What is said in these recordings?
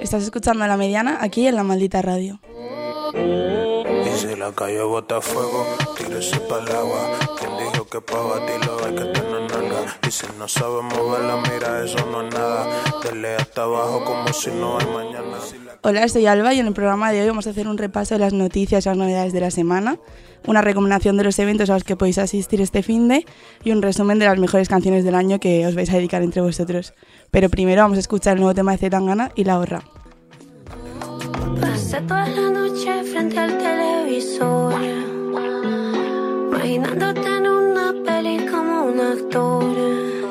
Estás escuchando La Mediana aquí en La Maldita Radio. Y si la calle bota fuego, tírese para el agua. Quien dijo que pa' batirlo hay que tener nalga. Y si no sabe moverla, mira, eso no es nada. Dele hasta abajo como si no hay mañana. Hola, soy Alba y en el programa de hoy vamos a hacer un repaso de las noticias y las novedades de la semana, una recomendación de los eventos a los que podéis asistir este fin de y un resumen de las mejores canciones del año que os vais a dedicar entre vosotros. Pero primero vamos a escuchar el nuevo tema de Zetangana y La Horra. Pasé toda la noche frente al televisor, imaginándote en una peli como un actor.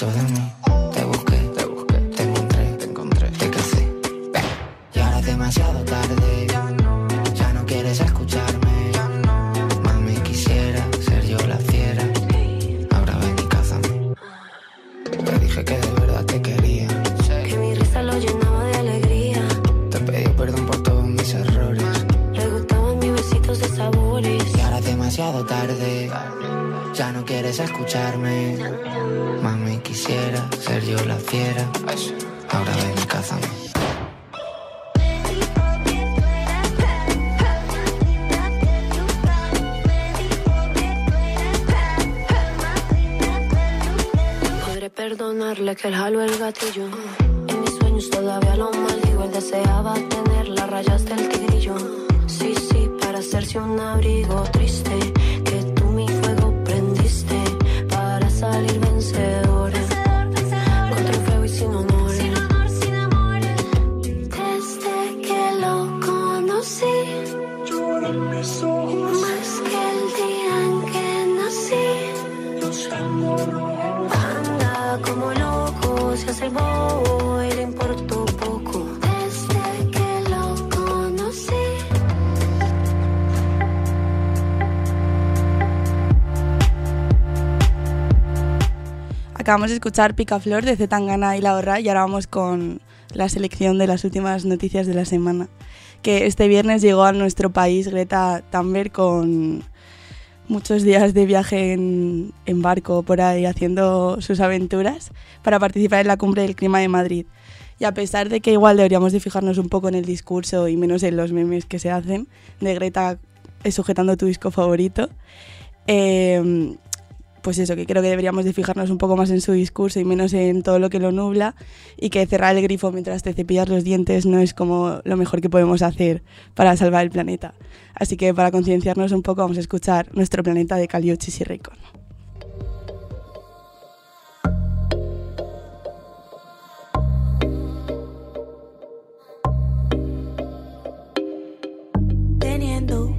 todo el mundo. patrillón. Acabamos de escuchar Picaflor de Zetangana y La Horra y ahora vamos con la selección de las últimas noticias de la semana. Que este viernes llegó a nuestro país Greta Thunberg con muchos días de viaje en, en barco por ahí haciendo sus aventuras para participar en la cumbre del clima de Madrid. Y a pesar de que igual deberíamos de fijarnos un poco en el discurso y menos en los memes que se hacen de Greta eh, sujetando tu disco favorito, eh, pues eso, que creo que deberíamos de fijarnos un poco más en su discurso y menos en todo lo que lo nubla y que cerrar el grifo mientras te cepillas los dientes no es como lo mejor que podemos hacer para salvar el planeta. Así que para concienciarnos un poco vamos a escuchar Nuestro planeta de Caliochis y teniendo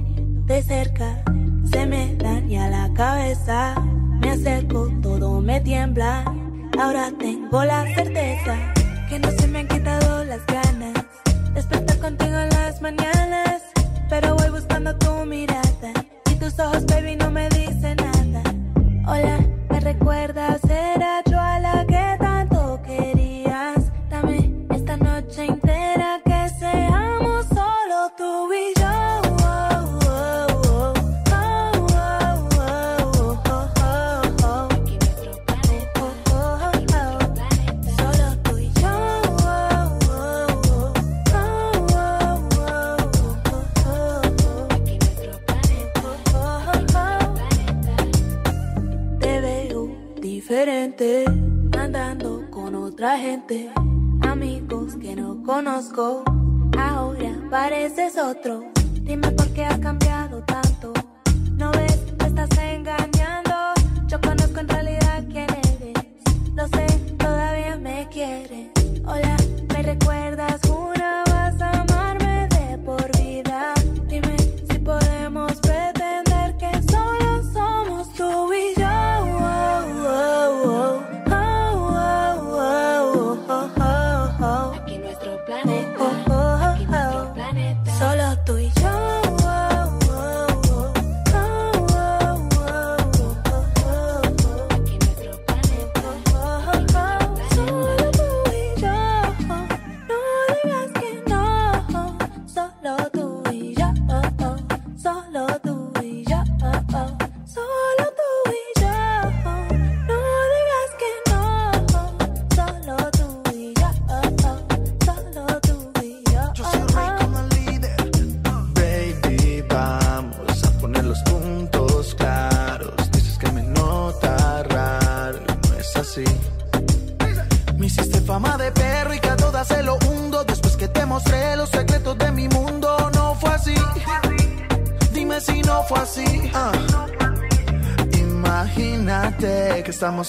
de cerca se me daña la cabeza me acerco todo me tiembla. Ahora tengo la certeza que no se me han quitado las ganas. De despertar contigo en las mañanas pero voy buscando tu mirada. Y tus ojos baby no me dicen nada. Hola me recuerdas era yo a la que diferente. Amigos que no conozco, ahora pareces otro. Dime por qué has cambiado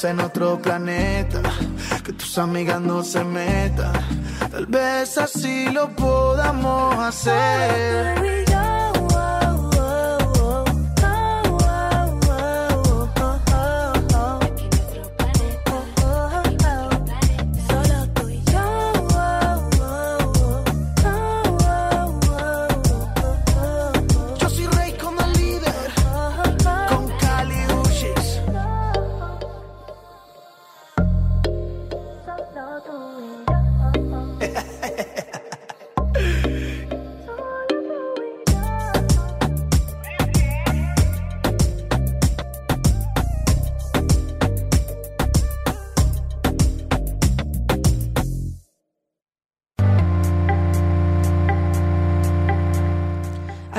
En otro planeta, que tus amigas no se metan. Tal vez así lo podamos hacer.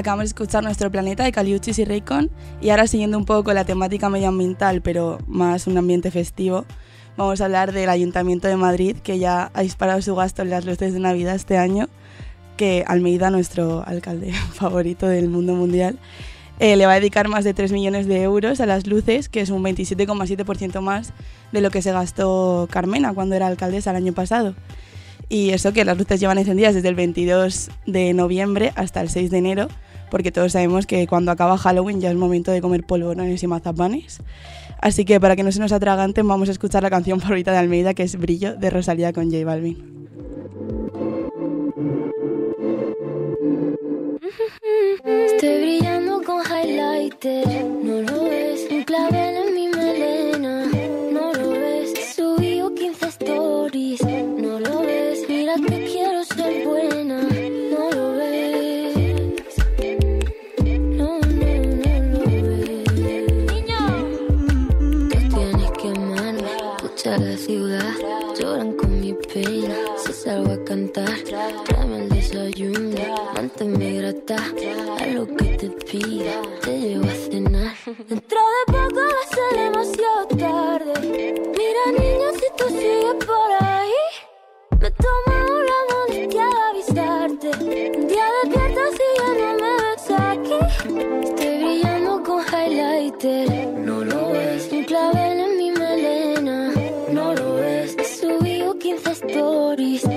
Acabamos de escuchar Nuestro Planeta de Caliuchis y Raycon y ahora siguiendo un poco con la temática medioambiental, pero más un ambiente festivo, vamos a hablar del Ayuntamiento de Madrid, que ya ha disparado su gasto en las luces de Navidad este año, que Almeida, nuestro alcalde favorito del mundo mundial, eh, le va a dedicar más de 3 millones de euros a las luces, que es un 27,7% más de lo que se gastó Carmena cuando era alcaldesa el año pasado. Y eso que las luces llevan encendidas desde el 22 de noviembre hasta el 6 de enero, porque todos sabemos que cuando acaba Halloween ya es momento de comer polvorones y mazapanes. Así que para que no se nos atraganten vamos a escuchar la canción favorita de Almeida, que es Brillo, de Rosalía con J Balvin. Estoy brillando con highlighter, no lo ves. Un clavel en mi Manténme grata a lo que te pida. Te llevo a cenar. Dentro de poco va a ser demasiado tarde. Mira, niño, si tú sigues por ahí, me tomo la molestia de avisarte. Un día despierta si ya no me ves aquí. Estoy brillando con highlighter. No lo ves. Un clavel en mi melena. No lo ves. Subí 15 stories.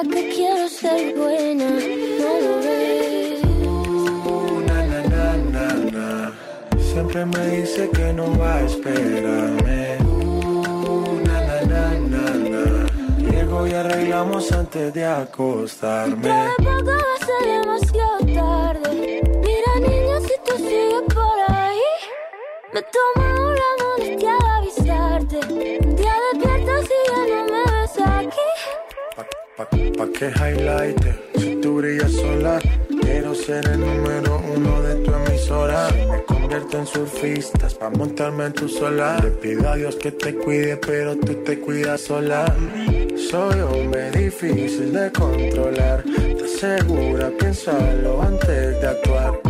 Mira que quiero ser buena. No lo ves. Uh, na, na, na, na, na. Siempre me dice que no va a esperarme. Uh, na, na, na, na, na. Llego y arreglamos antes de acostarme. Dentro de poco va a ser demasiado tarde. Mira, niño, si tú sigues por ahí, me tomo la molestia de avisarte. Pa, que highlight si tú brillas sola. Quiero ser el número uno de tu emisora. Me convierto en surfistas pa' montarme en tu solar. Le pido a Dios que te cuide, pero tú te cuidas sola. Soy hombre difícil de controlar. Te asegura, piénsalo antes de actuar.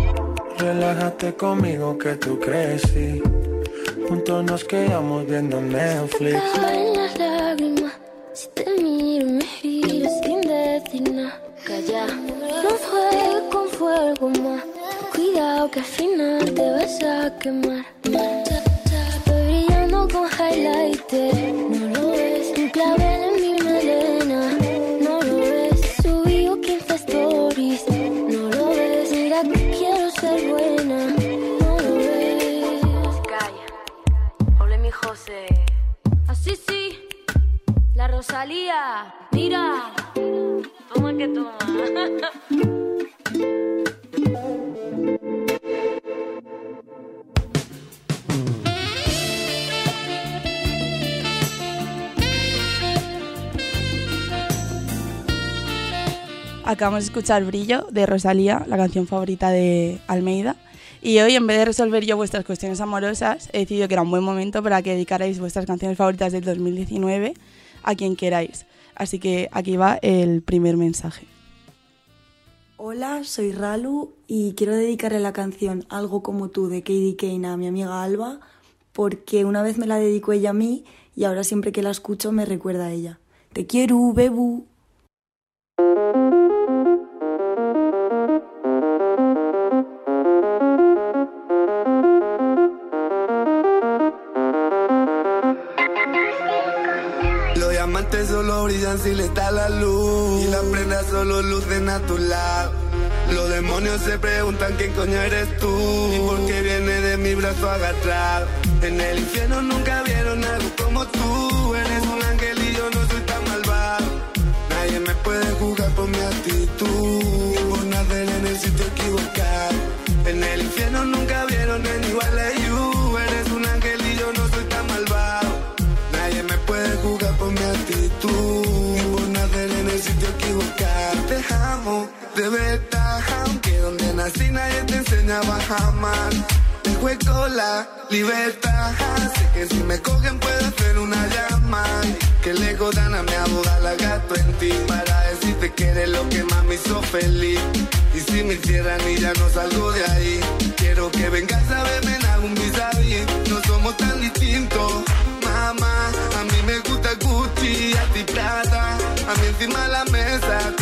Relájate conmigo que tú crecí. Juntos nos quedamos viendo Netflix. Calla, no juegues con fuego más. Cuidado que al final te vas a quemar. Estoy brillando con highlighter, Que toma. Acabamos de escuchar Brillo de Rosalía, la canción favorita de Almeida. Y hoy, en vez de resolver yo vuestras cuestiones amorosas, he decidido que era un buen momento para que dedicarais vuestras canciones favoritas del 2019 a quien queráis. Así que aquí va el primer mensaje. Hola, soy Ralu y quiero dedicarle la canción Algo como tú de Katie Kane a mi amiga Alba porque una vez me la dedicó ella a mí y ahora siempre que la escucho me recuerda a ella. Te quiero, bebu. Le está la luz. Y las prendas solo lucen a tu lado. Los demonios se preguntan quién coño eres tú. Y por qué viene de mi brazo agarrado. En el infierno nunca vieron algo como tú. Eres un ángel y yo no soy tan malvado. Nadie me puede juzgar por mi actitud. Por nacer en el sitio equivocado. En el infierno nunca de verdad Aunque donde nací nadie te enseñaba jamás. Juego la libertad. Sé que si me cogen puedo hacer una llama. Que le dan a mi abogada la gato en ti. Para decirte que eres lo que más me hizo feliz. Y si me hicieran y ya no salgo de ahí. Quiero que vengas a verme en algún vis No somos tan distintos. Mamá. A mí me gusta Gucci, a ti plata. A mí encima la mesa,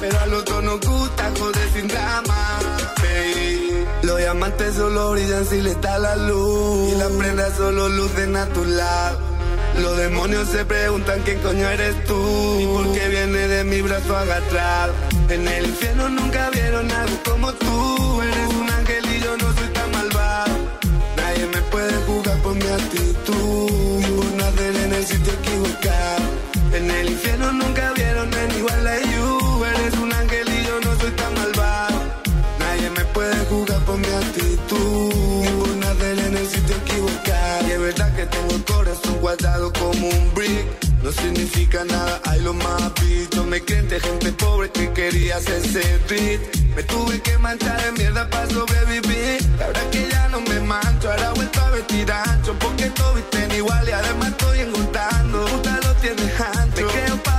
Pero a los dos nos gusta joder sin drama. baby. Los diamantes solo brillan si le está la luz. Y las prendas solo lucen a tu lado. Los demonios se preguntan quién coño eres tú. Y por qué viene de mi brazo agarrado. En el infierno nunca vieron algo como tú. Eres un ángel y yo no soy tan malvado. Nadie me puede jugar por mi actitud Ni por nacer en el sitio equivocado En el infierno nunca vieron en igual a you Eres un ángel y yo no soy tan malvado Nadie me puede jugar por mi actitud Ni por nacer en el sitio equivocado Y es verdad que tengo el corazón guardado como un brick no significa nada, hay lo más visto. Me creen de gente pobre que quería hacerse beat. Me tuve que manchar de mierda para sobrevivir. Verdad que ya no me mancho, ahora vuelto a vestir ancho. Porque todos visten igual y además estoy engordando. Puta lo tienes ancho. Te creo Pablo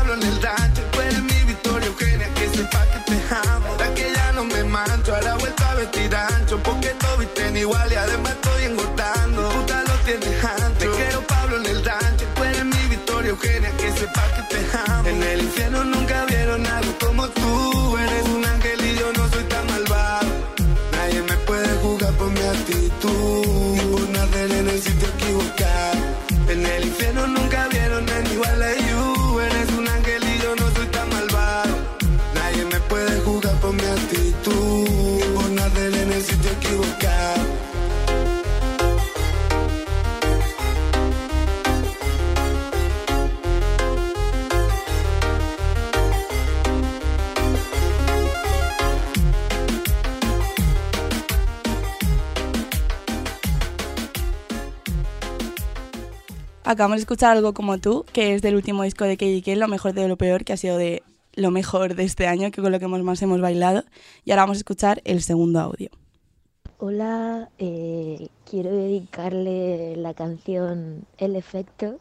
Acabamos de escuchar algo como tú, que es del último disco de KDK, lo mejor de lo peor, que ha sido de lo mejor de este año, que con lo que más hemos bailado. Y ahora vamos a escuchar el segundo audio. Hola, eh, quiero dedicarle la canción El efecto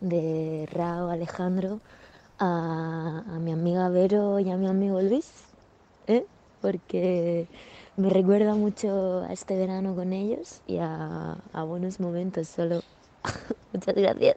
de Rao Alejandro a, a mi amiga Vero y a mi amigo Luis, ¿eh? porque me recuerda mucho a este verano con ellos y a, a buenos momentos solo. Muchas gracias.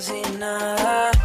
Sin nada.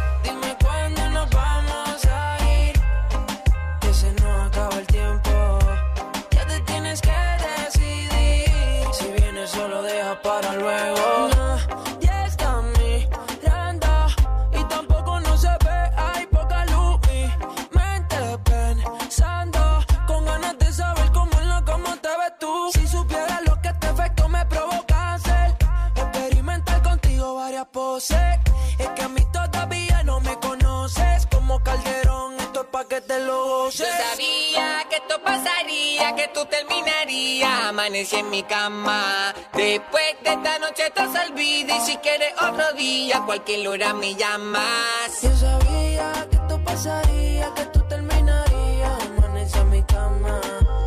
Yo sabía que esto pasaría, que tú terminarías. Amanecí en mi cama. Después de esta noche estás olvida. Y si quieres otro día, cualquier hora me llamas. Yo sabía que esto pasaría, que tú terminarías. Amanece en mi cama.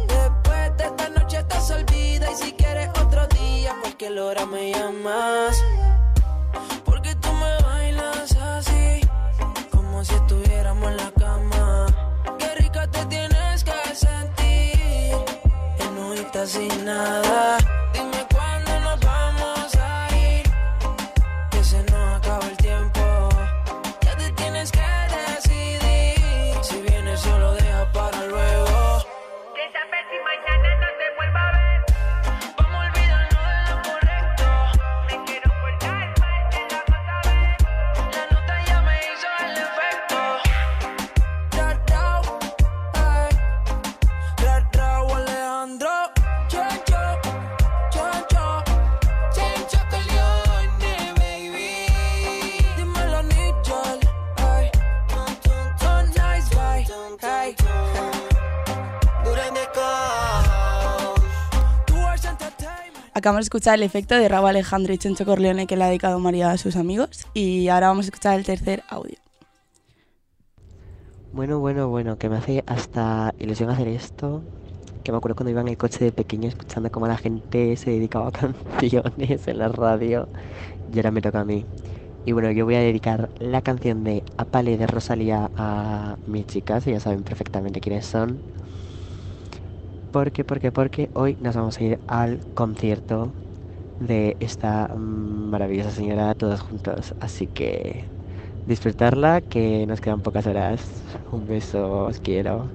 Después de esta noche estás olvida. Y si quieres otro día, cualquier hora me llamas. No estás Acabamos de escuchar el efecto de Raúl Alejandro y Chencho Corleone que le ha dedicado María a sus amigos. Y ahora vamos a escuchar el tercer audio. Bueno, bueno, bueno, que me hace hasta ilusión hacer esto. Que me acuerdo cuando iba en el coche de pequeño escuchando cómo la gente se dedicaba a canciones en la radio. Y ahora me toca a mí. Y bueno, yo voy a dedicar la canción de Apale de Rosalía a mis chicas, ellas saben perfectamente quiénes son. Porque, porque, porque hoy nos vamos a ir al concierto de esta maravillosa señora todos juntos. Así que disfrutarla, que nos quedan pocas horas. Un beso, os quiero.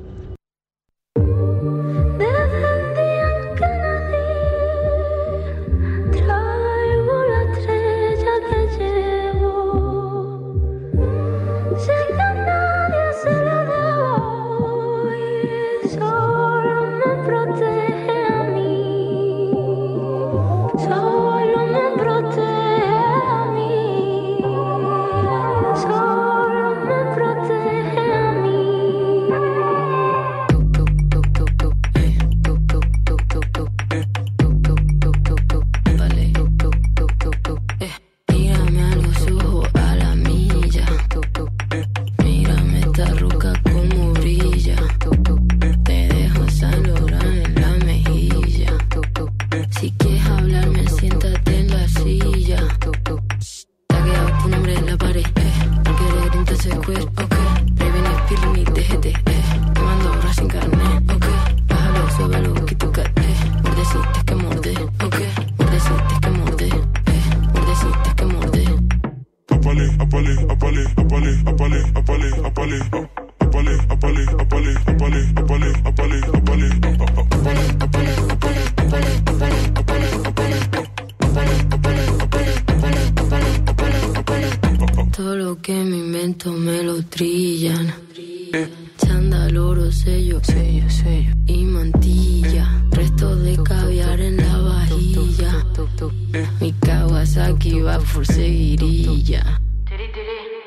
Mi Kawasaki va por seguirilla.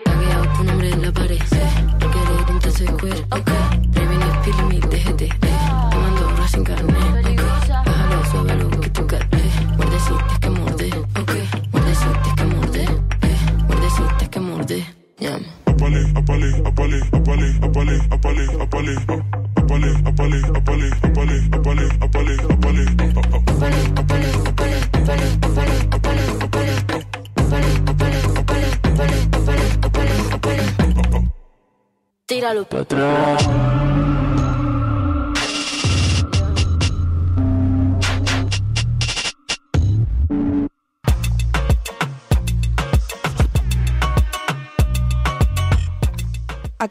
Tagueado tu nombre en la pared. Requerir entonces cuer. Ok. Prevenir pil mi DGT. Eh. Tomando oro sin carnet.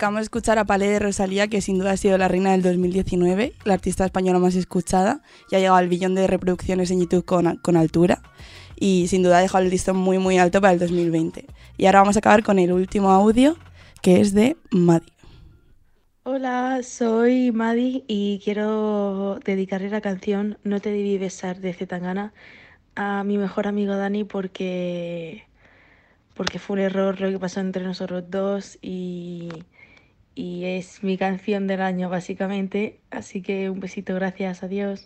Acabamos de escuchar a Palé de Rosalía, que sin duda ha sido la reina del 2019, la artista española más escuchada, y ha llegado al billón de reproducciones en YouTube con, con altura, y sin duda ha dejado el listón muy muy alto para el 2020. Y ahora vamos a acabar con el último audio, que es de Madi. Hola, soy Madi y quiero dedicarle la canción No te debí besar de Zetangana a mi mejor amigo Dani porque, porque fue un error lo que pasó entre nosotros dos y, y es mi canción del año básicamente. Así que un besito, gracias, adiós.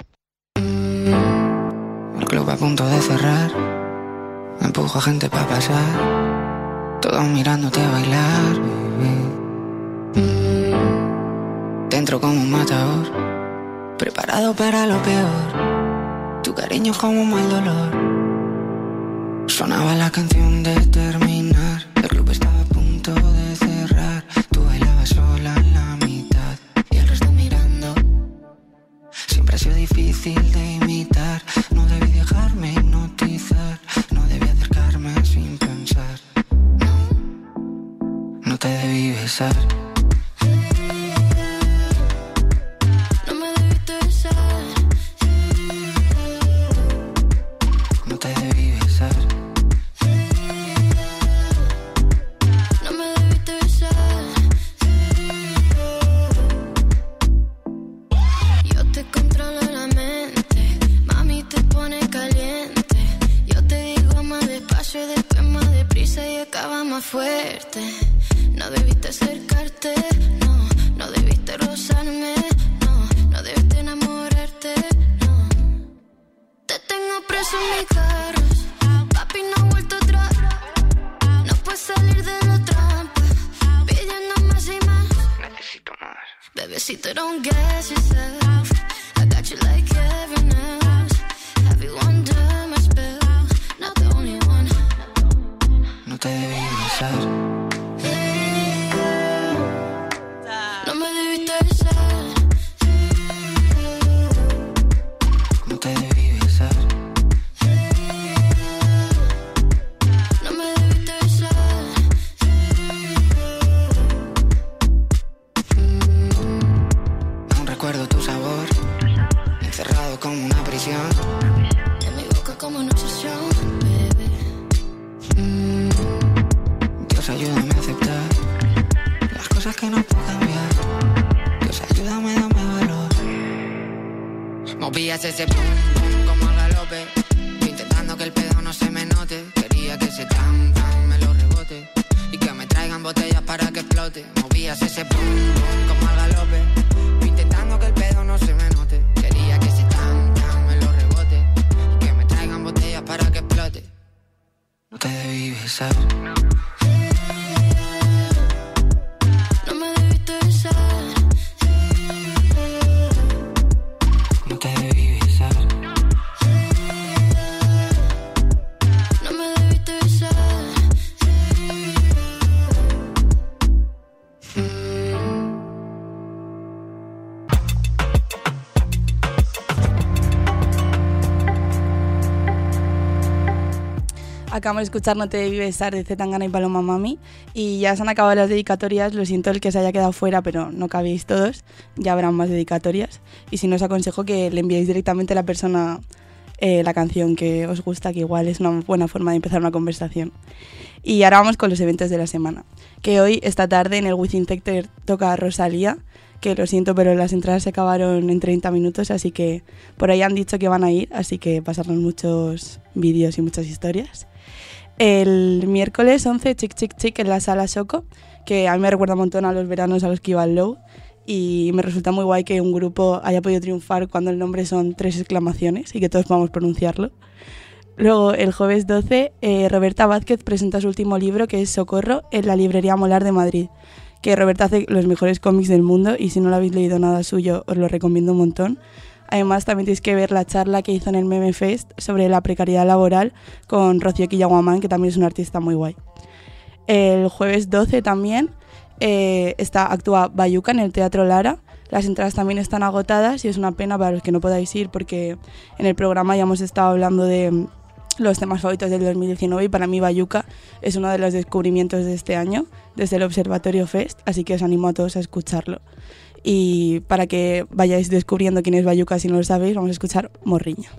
El club a punto de cerrar. Empujo a gente para pasar. Todos mirándote a bailar. Dentro como un matador. Preparado para lo peor. Tu cariño es como un mal dolor. Sonaba la canción de terminar. Sola en la mitad. Y el resto mirando. Siempre ha sido difícil de imitar. No debí dejarme hipnotizar. No debí acercarme sin pensar. No, no te debí besar. Acabamos de escuchar No te debí besar de Zetangana y Paloma Mami y ya se han acabado las dedicatorias, lo siento el que se haya quedado fuera, pero no cabéis todos, ya habrán más dedicatorias y si no os aconsejo que le enviéis directamente a la persona eh, la canción que os gusta, que igual es una buena forma de empezar una conversación. Y ahora vamos con los eventos de la semana, que hoy, esta tarde, en el Within Sector toca Rosalía, que lo siento, pero las entradas se acabaron en 30 minutos, así que por ahí han dicho que van a ir, así que pasarán muchos vídeos y muchas historias. El miércoles 11, Chic Chic Chic en la sala Soco, que a mí me recuerda un montón a los veranos a los que iba al Low y me resulta muy guay que un grupo haya podido triunfar cuando el nombre son tres exclamaciones y que todos podamos pronunciarlo. Luego, el jueves 12, eh, Roberta Vázquez presenta su último libro, que es Socorro, en la librería Molar de Madrid. Que Roberta hace los mejores cómics del mundo y si no lo habéis leído nada suyo, os lo recomiendo un montón. Además, también tenéis que ver la charla que hizo en el Meme Fest sobre la precariedad laboral con Rocío Quillaguamán, que también es una artista muy guay. El jueves 12 también eh, está, actúa Bayuca en el Teatro Lara. Las entradas también están agotadas y es una pena para los que no podáis ir porque en el programa ya hemos estado hablando de mm, los temas favoritos del 2019 y para mí Bayuca es uno de los descubrimientos de este año desde el Observatorio Fest, así que os animo a todos a escucharlo. Y para que vayáis descubriendo quién es Bayuca si no lo sabéis, vamos a escuchar Morriña.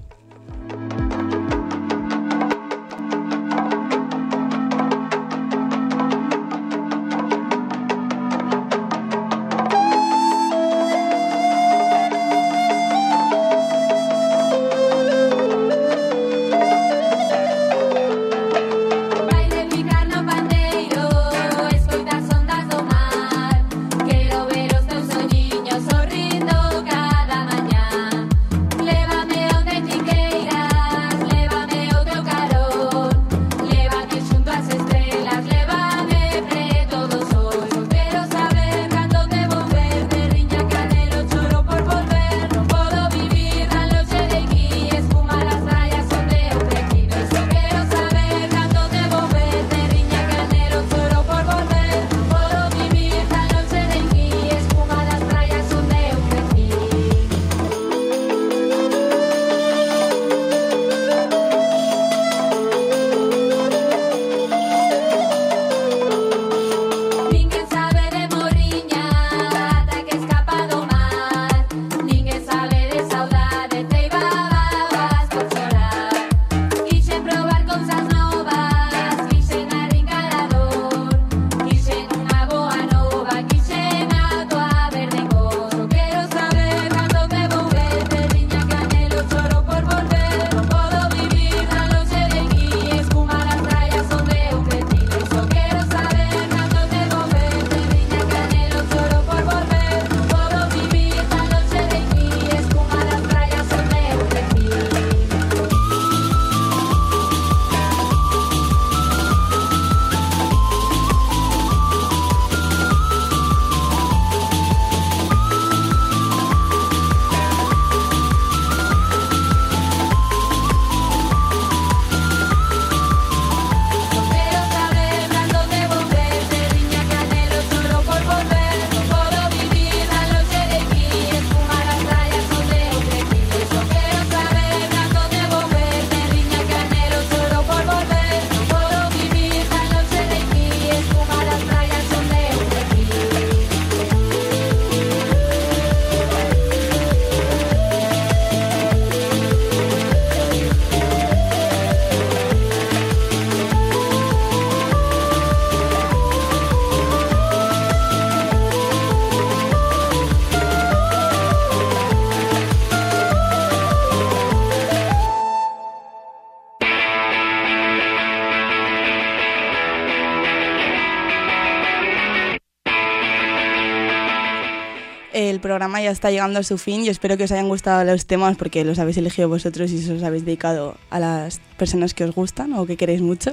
Programa ya está llegando a su fin y espero que os hayan gustado los temas porque los habéis elegido vosotros y se os habéis dedicado a las personas que os gustan o que queréis mucho.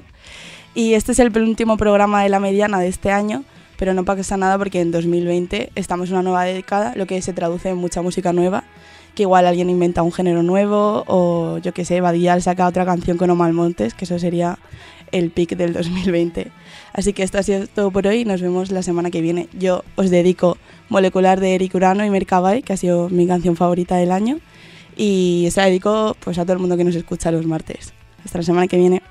Y este es el penúltimo programa de la mediana de este año, pero no pasa nada porque en 2020 estamos en una nueva década, lo que se traduce en mucha música nueva, que igual alguien inventa un género nuevo o yo que sé, Badial saca otra canción con Omar Montes, que eso sería el pic del 2020. Así que esto ha sido todo por hoy nos vemos la semana que viene. Yo os dedico Molecular de Eric Urano y Mercabay, que ha sido mi canción favorita del año, y se la dedico pues, a todo el mundo que nos escucha los martes. Hasta la semana que viene.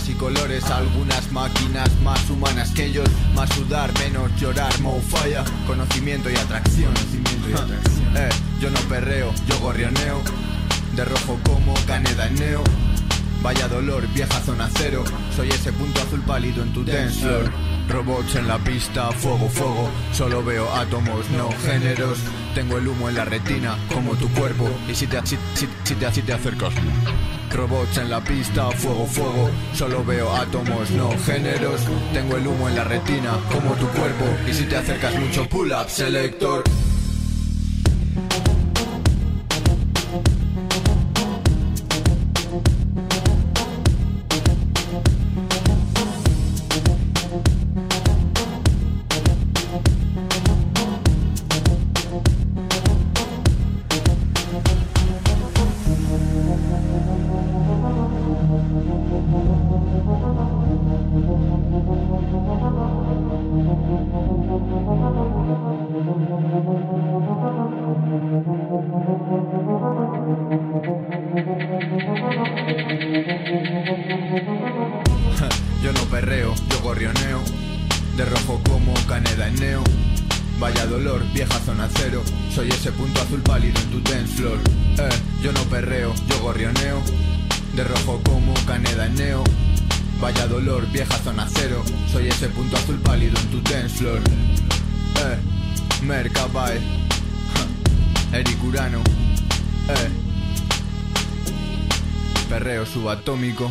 Siluetas y colores. Algunas máquinas más humanas que ellos. Más sudar, menos llorar, mo falla. Conocimiento y atracción. Eh, yo no perreo, yo gorrioneo. De rojo como caneda en neo. Vaya dolor, vieja zona cero. Soy ese punto azul pálido en tu dance floor. Robots en la pista, fuego, fuego. Solo veo átomos, no géneros. Tengo el humo en la retina, como tu cuerpo. Y si te, si, si- si te, si te acercas. Robots en la pista, fuego, fuego. Solo veo átomos, no géneros. Tengo el humo en la retina, como tu cuerpo. Y si te acercas mucho, pull up, selector. Vaya dolor, vieja zona cero. Soy ese punto azul pálido en tu dance floor. Eh, yo no perreo, yo gorrioneo. De rojo como caneda en neo. Vaya dolor, vieja zona cero. Soy ese punto azul pálido en tu dance floor. Eh, Mercabae. Ja, Eric Urano. Eh. Perreo subatómico.